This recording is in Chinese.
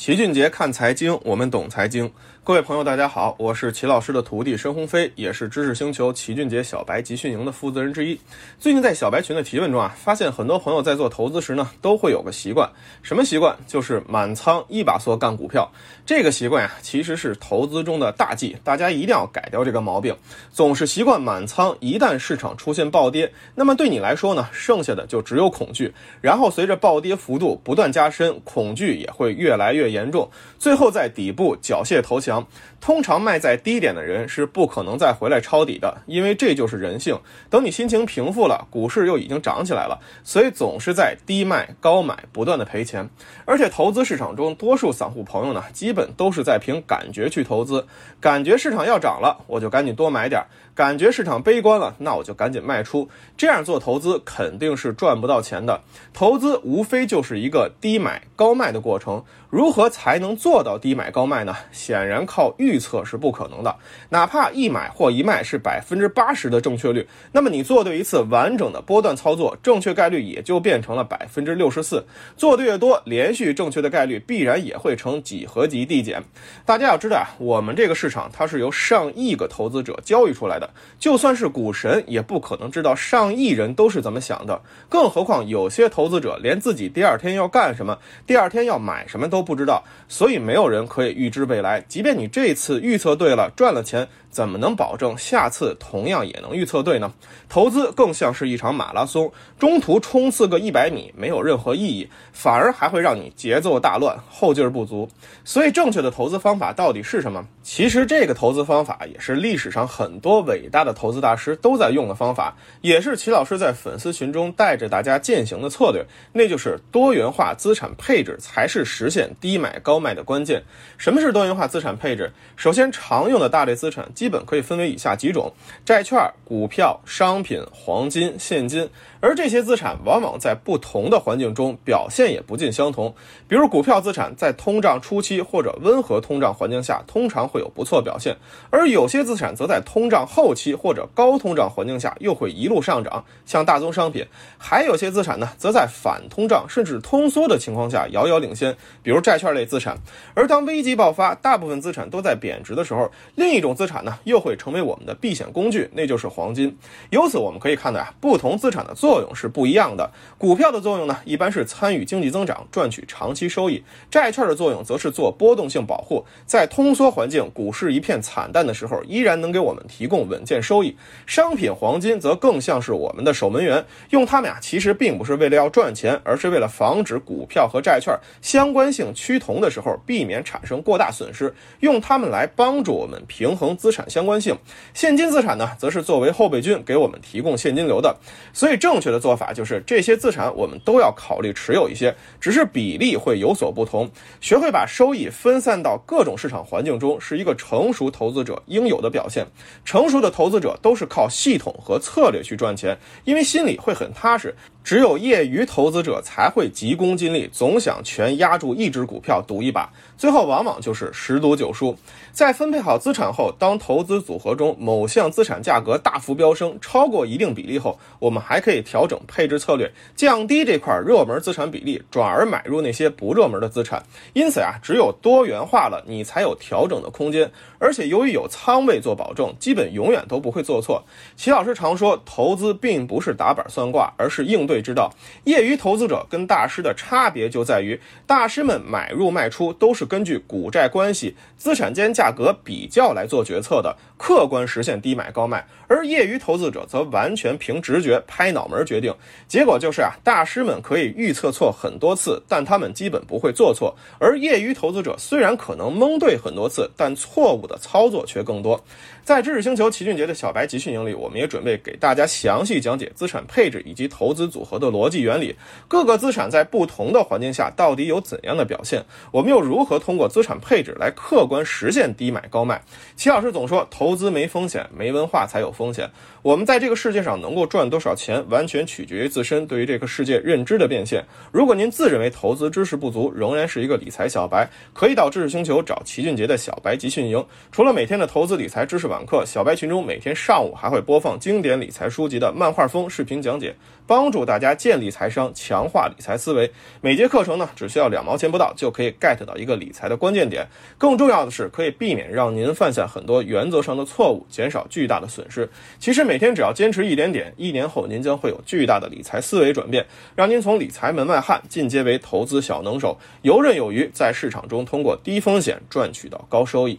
齐俊杰看财经，我们懂财经。各位朋友，大家好，我是齐老师的徒弟申鸿飞，也是知识星球齐俊杰小白集训营的负责人之一。最近在小白群的提问中啊，发现很多朋友在做投资时呢，都会有个习惯，什么习惯？就是满仓一把梭干股票。这个习惯呀，其实是投资中的大忌，大家一定要改掉这个毛病。总是习惯满仓，一旦市场出现暴跌，那么对你来说呢，剩下的就只有恐惧。然后随着暴跌幅度不断加深，恐惧也会越来越严重，最后在底部缴械投降。通常卖在低点的人是不可能再回来抄底的，因为这就是人性。等你心情平复了，股市又已经涨起来了，所以总是在低卖高买，不断的赔钱。而且投资市场中，多数散户朋友呢，基本都是在凭感觉去投资，感觉市场要涨了，我就赶紧多买点；感觉市场悲观了，那我就赶紧卖出。这样做投资肯定是赚不到钱的。投资无非就是一个低买高卖的过程。如何何才能做到低买高卖呢？显然靠预测是不可能的。哪怕一买或一卖是百分之八十的正确率，那么你做对一次完整的波段操作，正确概率也就变成了百分之六十四。做的越多，连续正确的概率必然也会呈几何级递减。大家要知道啊，我们这个市场它是由上亿个投资者交易出来的，就算是股神也不可能知道上亿人都是怎么想的。更何况有些投资者连自己第二天要干什么，第二天要买什么。都不知知道，所以没有人可以预知未来。即便你这次预测对了，赚了钱。怎么能保证下次同样也能预测对呢？投资更像是一场马拉松，中途冲刺个一百米没有任何意义，反而还会让你节奏大乱，后劲儿不足。所以，正确的投资方法到底是什么？其实，这个投资方法也是历史上很多伟大的投资大师都在用的方法，也是齐老师在粉丝群中带着大家践行的策略，那就是多元化资产配置才是实现低买高卖的关键。什么是多元化资产配置？首先，常用的大类资产。基本可以分为以下几种：债券、股票、商品、黄金、现金。而这些资产往往在不同的环境中表现也不尽相同。比如股票资产在通胀初期或者温和通胀环境下，通常会有不错表现；而有些资产则在通胀后期或者高通胀环境下又会一路上涨，像大宗商品。还有些资产呢，则在反通胀甚至通缩的情况下遥遥领先，比如债券类资产。而当危机爆发，大部分资产都在贬值的时候，另一种资产呢，又会成为我们的避险工具，那就是黄金。由此我们可以看到啊，不同资产的作用是不一样的。股票的作用呢，一般是参与经济增长，赚取长期收益；债券的作用则是做波动性保护，在通缩环境、股市一片惨淡的时候，依然能给我们提供稳健收益。商品黄金则更像是我们的守门员，用它们呀，其实并不是为了要赚钱，而是为了防止股票和债券相关性趋同的时候，避免产生过大损失，用它们来帮助我们平衡资产相关性。现金资产呢，则是作为后备军，给我们提供现金流的。所以正正确的做法就是这些资产我们都要考虑持有一些，只是比例会有所不同。学会把收益分散到各种市场环境中，是一个成熟投资者应有的表现。成熟的投资者都是靠系统和策略去赚钱，因为心里会很踏实。只有业余投资者才会急功近利，总想全压住一只股票赌一把，最后往往就是十赌九输。在分配好资产后，当投投资组合中某项资产价格大幅飙升，超过一定比例后，我们还可以调整配置策略，降低这块热门资产比例，转而买入那些不热门的资产。因此啊，只有多元化了，你才有调整的空间。而且由于有仓位做保证，基本永远都不会做错。齐老师常说，投资并不是打板算卦，而是应对之道。业余投资者跟大师的差别就在于，大师们买入卖出都是根据股债关系、资产间价格比较来做决策的，客观实现低买高卖；而业余投资者则完全凭直觉、拍脑门决定。结果就是啊，大师们可以预测错很多次，但他们基本不会做错；而业余投资者虽然可能蒙对很多次，但错误。的操作却更多。在知识星球齐俊杰的小白集训营里，我们也准备给大家详细讲解资产配置以及投资组合的逻辑原理。各个资产在不同的环境下到底有怎样的表现？我们又如何通过资产配置来客观实现低买高卖？齐老师总说，投资没风险，没文化才有风险。我们在这个世界上能够赚多少钱，完全取决于自身对于这个世界认知的变现。如果您自认为投资知识不足，仍然是一个理财小白，可以到知识星球找齐俊杰的小白集训营。除了每天的投资理财知识网课，小白群中每天上午还会播放经典理财书籍的漫画风视频讲解，帮助大家建立财商，强化理财思维。每节课程呢，只需要两毛钱不到，就可以 get 到一个理财的关键点。更重要的是，可以避免让您犯下很多原原则上的错误，减少巨大的损失。其实每天只要坚持一点点，一年后您将会有巨大的理财思维转变，让您从理财门外汉进阶为投资小能手，游刃有余，在市场中通过低风险赚取到高收益。